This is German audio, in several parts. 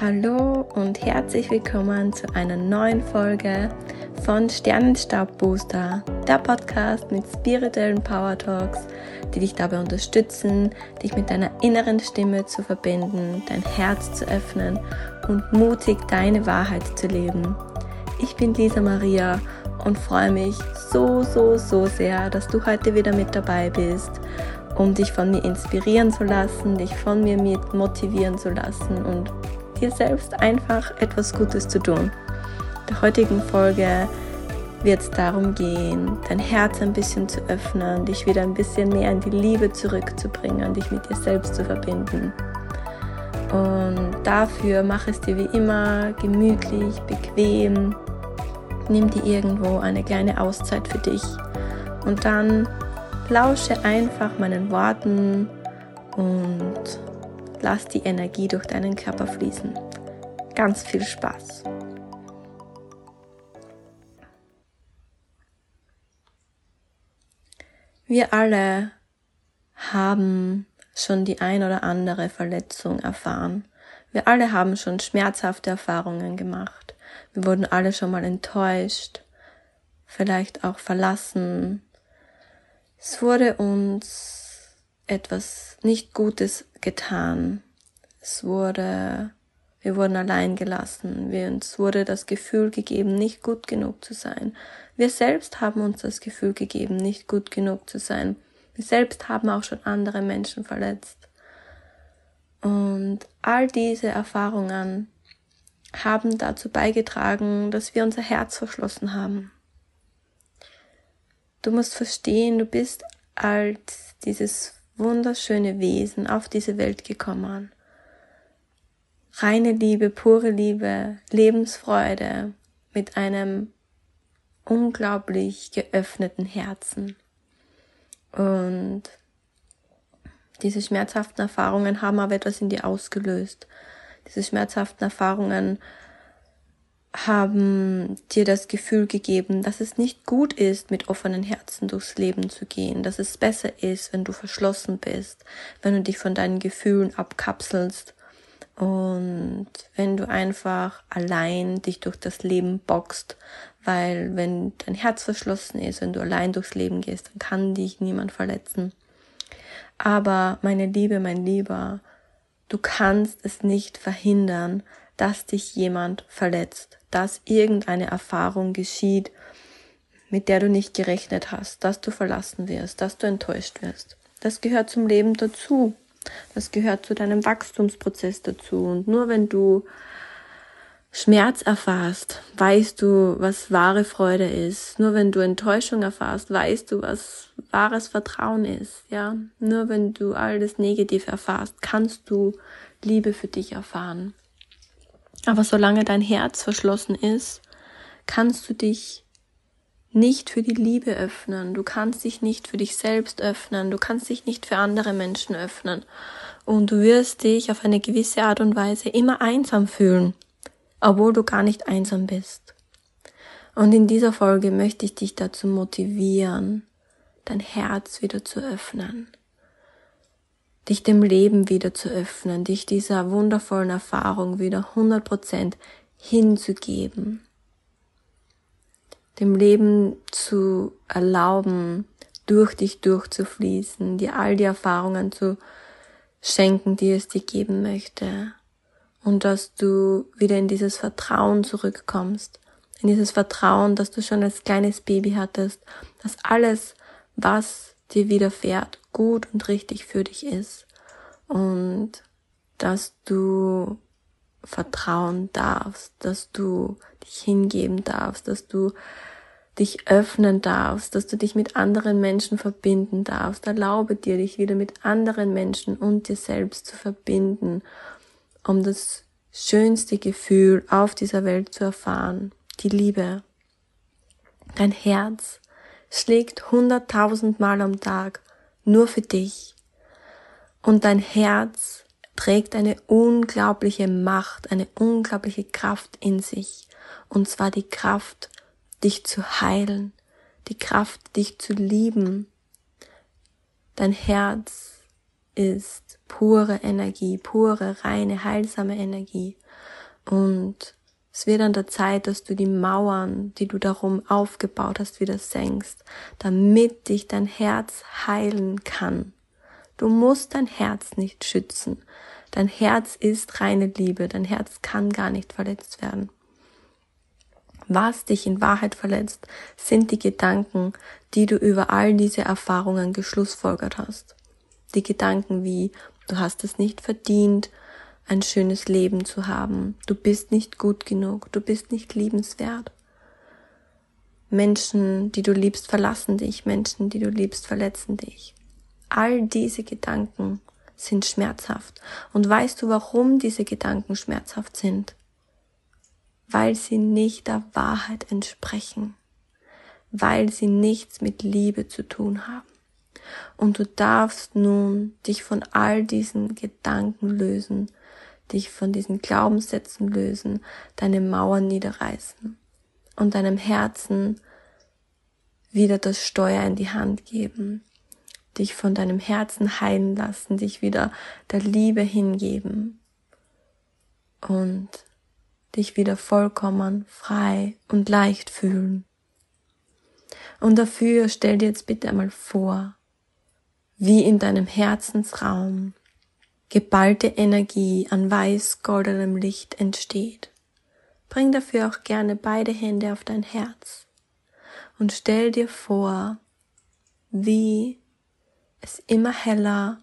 Hallo und herzlich willkommen zu einer neuen Folge von Sternenstaub Booster, der Podcast mit spirituellen Power Talks, die dich dabei unterstützen, dich mit deiner inneren Stimme zu verbinden, dein Herz zu öffnen und mutig deine Wahrheit zu leben. Ich bin Lisa Maria und freue mich so, so, so sehr, dass du heute wieder mit dabei bist, um dich von mir inspirieren zu lassen, dich von mir motivieren zu lassen und dir selbst einfach etwas Gutes zu tun. In der heutigen Folge wird es darum gehen, dein Herz ein bisschen zu öffnen, dich wieder ein bisschen mehr in die Liebe zurückzubringen, dich mit dir selbst zu verbinden. Und dafür mach es dir wie immer gemütlich, bequem. Nimm dir irgendwo eine kleine Auszeit für dich und dann lausche einfach meinen Worten und Lass die Energie durch deinen Körper fließen. Ganz viel Spaß. Wir alle haben schon die ein oder andere Verletzung erfahren. Wir alle haben schon schmerzhafte Erfahrungen gemacht. Wir wurden alle schon mal enttäuscht, vielleicht auch verlassen. Es wurde uns etwas nicht Gutes getan. Es wurde, wir wurden allein gelassen. Wir, uns wurde das Gefühl gegeben, nicht gut genug zu sein. Wir selbst haben uns das Gefühl gegeben, nicht gut genug zu sein. Wir selbst haben auch schon andere Menschen verletzt. Und all diese Erfahrungen haben dazu beigetragen, dass wir unser Herz verschlossen haben. Du musst verstehen, du bist als dieses wunderschöne Wesen auf diese Welt gekommen. Reine Liebe, pure Liebe, Lebensfreude mit einem unglaublich geöffneten Herzen. Und diese schmerzhaften Erfahrungen haben aber etwas in dir ausgelöst. Diese schmerzhaften Erfahrungen haben dir das Gefühl gegeben, dass es nicht gut ist, mit offenen Herzen durchs Leben zu gehen, dass es besser ist, wenn du verschlossen bist, wenn du dich von deinen Gefühlen abkapselst und wenn du einfach allein dich durch das Leben boxt, weil wenn dein Herz verschlossen ist, wenn du allein durchs Leben gehst, dann kann dich niemand verletzen. Aber meine Liebe, mein Lieber, du kannst es nicht verhindern, dass dich jemand verletzt dass irgendeine Erfahrung geschieht, mit der du nicht gerechnet hast, dass du verlassen wirst, dass du enttäuscht wirst. Das gehört zum Leben dazu. Das gehört zu deinem Wachstumsprozess dazu. Und nur wenn du Schmerz erfahrst, weißt du, was wahre Freude ist. Nur wenn du Enttäuschung erfahrst, weißt du, was wahres Vertrauen ist. Ja, nur wenn du all das Negative erfahrst, kannst du Liebe für dich erfahren. Aber solange dein Herz verschlossen ist, kannst du dich nicht für die Liebe öffnen, du kannst dich nicht für dich selbst öffnen, du kannst dich nicht für andere Menschen öffnen. Und du wirst dich auf eine gewisse Art und Weise immer einsam fühlen, obwohl du gar nicht einsam bist. Und in dieser Folge möchte ich dich dazu motivieren, dein Herz wieder zu öffnen dich dem Leben wieder zu öffnen, dich dieser wundervollen Erfahrung wieder 100% hinzugeben, dem Leben zu erlauben, durch dich durchzufließen, dir all die Erfahrungen zu schenken, die es dir geben möchte. Und dass du wieder in dieses Vertrauen zurückkommst, in dieses Vertrauen, dass du schon als kleines Baby hattest, dass alles, was dir widerfährt, gut und richtig für dich ist und dass du vertrauen darfst, dass du dich hingeben darfst, dass du dich öffnen darfst, dass du dich mit anderen Menschen verbinden darfst. Erlaube dir, dich wieder mit anderen Menschen und dir selbst zu verbinden, um das schönste Gefühl auf dieser Welt zu erfahren, die Liebe. Dein Herz schlägt hunderttausendmal am Tag nur für dich. Und dein Herz trägt eine unglaubliche Macht, eine unglaubliche Kraft in sich. Und zwar die Kraft, dich zu heilen, die Kraft, dich zu lieben. Dein Herz ist pure Energie, pure, reine, heilsame Energie. Und es wird an der Zeit, dass du die Mauern, die du darum aufgebaut hast, wieder senkst, damit dich dein Herz heilen kann. Du musst dein Herz nicht schützen. Dein Herz ist reine Liebe. Dein Herz kann gar nicht verletzt werden. Was dich in Wahrheit verletzt, sind die Gedanken, die du über all diese Erfahrungen geschlussfolgert hast. Die Gedanken wie, du hast es nicht verdient, ein schönes Leben zu haben. Du bist nicht gut genug. Du bist nicht liebenswert. Menschen, die du liebst, verlassen dich. Menschen, die du liebst, verletzen dich. All diese Gedanken sind schmerzhaft. Und weißt du, warum diese Gedanken schmerzhaft sind? Weil sie nicht der Wahrheit entsprechen. Weil sie nichts mit Liebe zu tun haben. Und du darfst nun dich von all diesen Gedanken lösen dich von diesen Glaubenssätzen lösen, deine Mauern niederreißen und deinem Herzen wieder das Steuer in die Hand geben, dich von deinem Herzen heilen lassen, dich wieder der Liebe hingeben und dich wieder vollkommen frei und leicht fühlen. Und dafür stell dir jetzt bitte einmal vor, wie in deinem Herzensraum geballte Energie an weiß-goldenem Licht entsteht. Bring dafür auch gerne beide Hände auf dein Herz und stell dir vor, wie es immer heller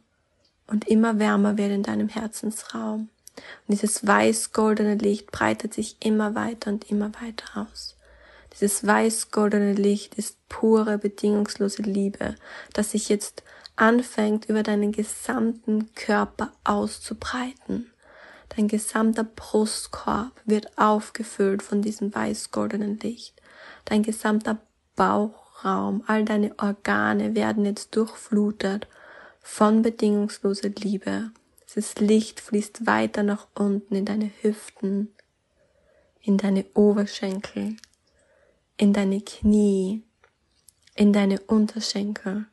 und immer wärmer wird in deinem Herzensraum. Und dieses weiß-goldene Licht breitet sich immer weiter und immer weiter aus. Dieses weiß-goldene Licht ist pure, bedingungslose Liebe, das sich jetzt anfängt über deinen gesamten Körper auszubreiten. Dein gesamter Brustkorb wird aufgefüllt von diesem weiß-goldenen Licht. Dein gesamter Bauchraum, all deine Organe werden jetzt durchflutet von bedingungsloser Liebe. Dieses Licht fließt weiter nach unten in deine Hüften, in deine Oberschenkel, in deine Knie, in deine Unterschenkel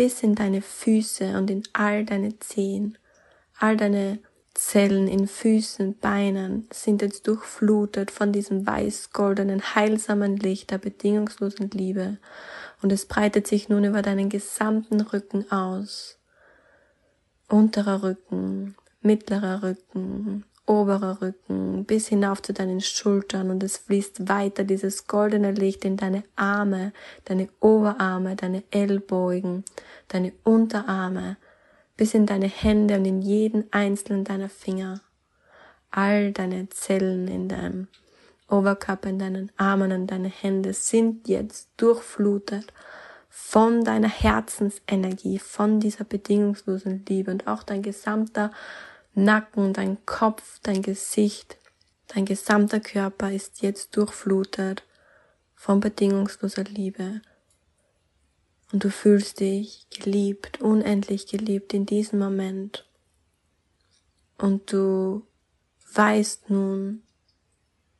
bis in deine Füße und in all deine Zehen. All deine Zellen in Füßen, Beinen sind jetzt durchflutet von diesem weiß-goldenen, heilsamen Licht der bedingungslosen Liebe und es breitet sich nun über deinen gesamten Rücken aus. Unterer Rücken, mittlerer Rücken, oberer Rücken bis hinauf zu deinen Schultern und es fließt weiter dieses goldene Licht in deine Arme, deine Oberarme, deine Ellbogen, deine Unterarme, bis in deine Hände und in jeden einzelnen deiner Finger. All deine Zellen in deinem Oberkörper, in deinen Armen und deine Hände sind jetzt durchflutet von deiner Herzensenergie, von dieser bedingungslosen Liebe und auch dein gesamter Nacken, dein Kopf, dein Gesicht, dein gesamter Körper ist jetzt durchflutet von bedingungsloser Liebe. Und du fühlst dich geliebt, unendlich geliebt in diesem Moment. Und du weißt nun,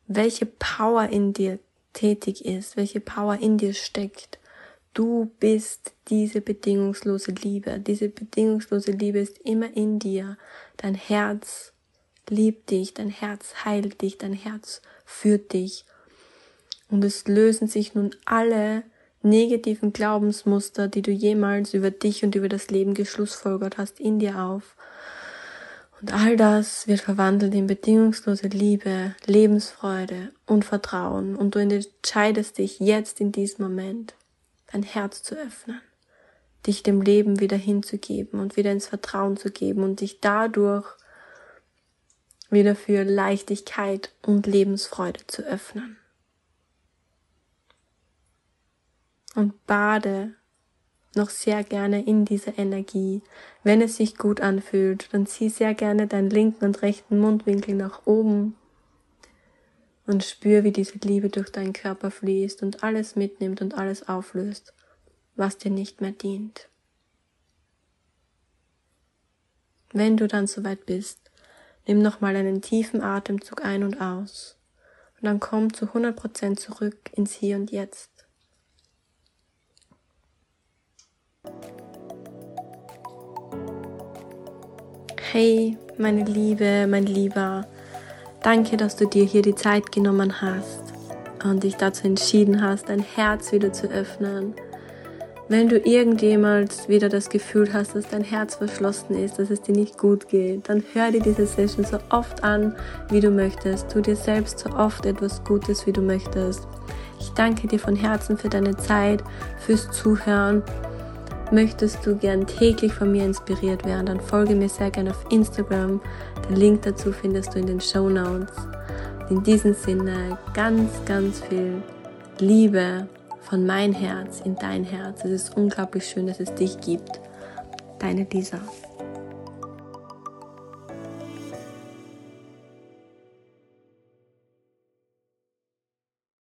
welche Power in dir tätig ist, welche Power in dir steckt, Du bist diese bedingungslose Liebe. Diese bedingungslose Liebe ist immer in dir. Dein Herz liebt dich, dein Herz heilt dich, dein Herz führt dich. Und es lösen sich nun alle negativen Glaubensmuster, die du jemals über dich und über das Leben geschlussfolgert hast, in dir auf. Und all das wird verwandelt in bedingungslose Liebe, Lebensfreude und Vertrauen. Und du entscheidest dich jetzt in diesem Moment dein Herz zu öffnen, dich dem Leben wieder hinzugeben und wieder ins Vertrauen zu geben und dich dadurch wieder für Leichtigkeit und Lebensfreude zu öffnen. Und bade noch sehr gerne in dieser Energie. Wenn es sich gut anfühlt, dann zieh sehr gerne deinen linken und rechten Mundwinkel nach oben und spür, wie diese Liebe durch deinen Körper fließt und alles mitnimmt und alles auflöst, was dir nicht mehr dient. Wenn du dann soweit bist, nimm nochmal einen tiefen Atemzug ein und aus und dann komm zu 100% zurück ins Hier und Jetzt. Hey, meine Liebe, mein Lieber, Danke, dass du dir hier die Zeit genommen hast und dich dazu entschieden hast, dein Herz wieder zu öffnen. Wenn du irgendjemals wieder das Gefühl hast, dass dein Herz verschlossen ist, dass es dir nicht gut geht, dann hör dir diese Session so oft an, wie du möchtest. Tu dir selbst so oft etwas Gutes, wie du möchtest. Ich danke dir von Herzen für deine Zeit, fürs Zuhören. Möchtest du gern täglich von mir inspiriert werden, dann folge mir sehr gerne auf Instagram. Den Link dazu findest du in den Show Notes. In diesem Sinne ganz, ganz viel Liebe von mein Herz in dein Herz. Es ist unglaublich schön, dass es dich gibt. Deine Lisa.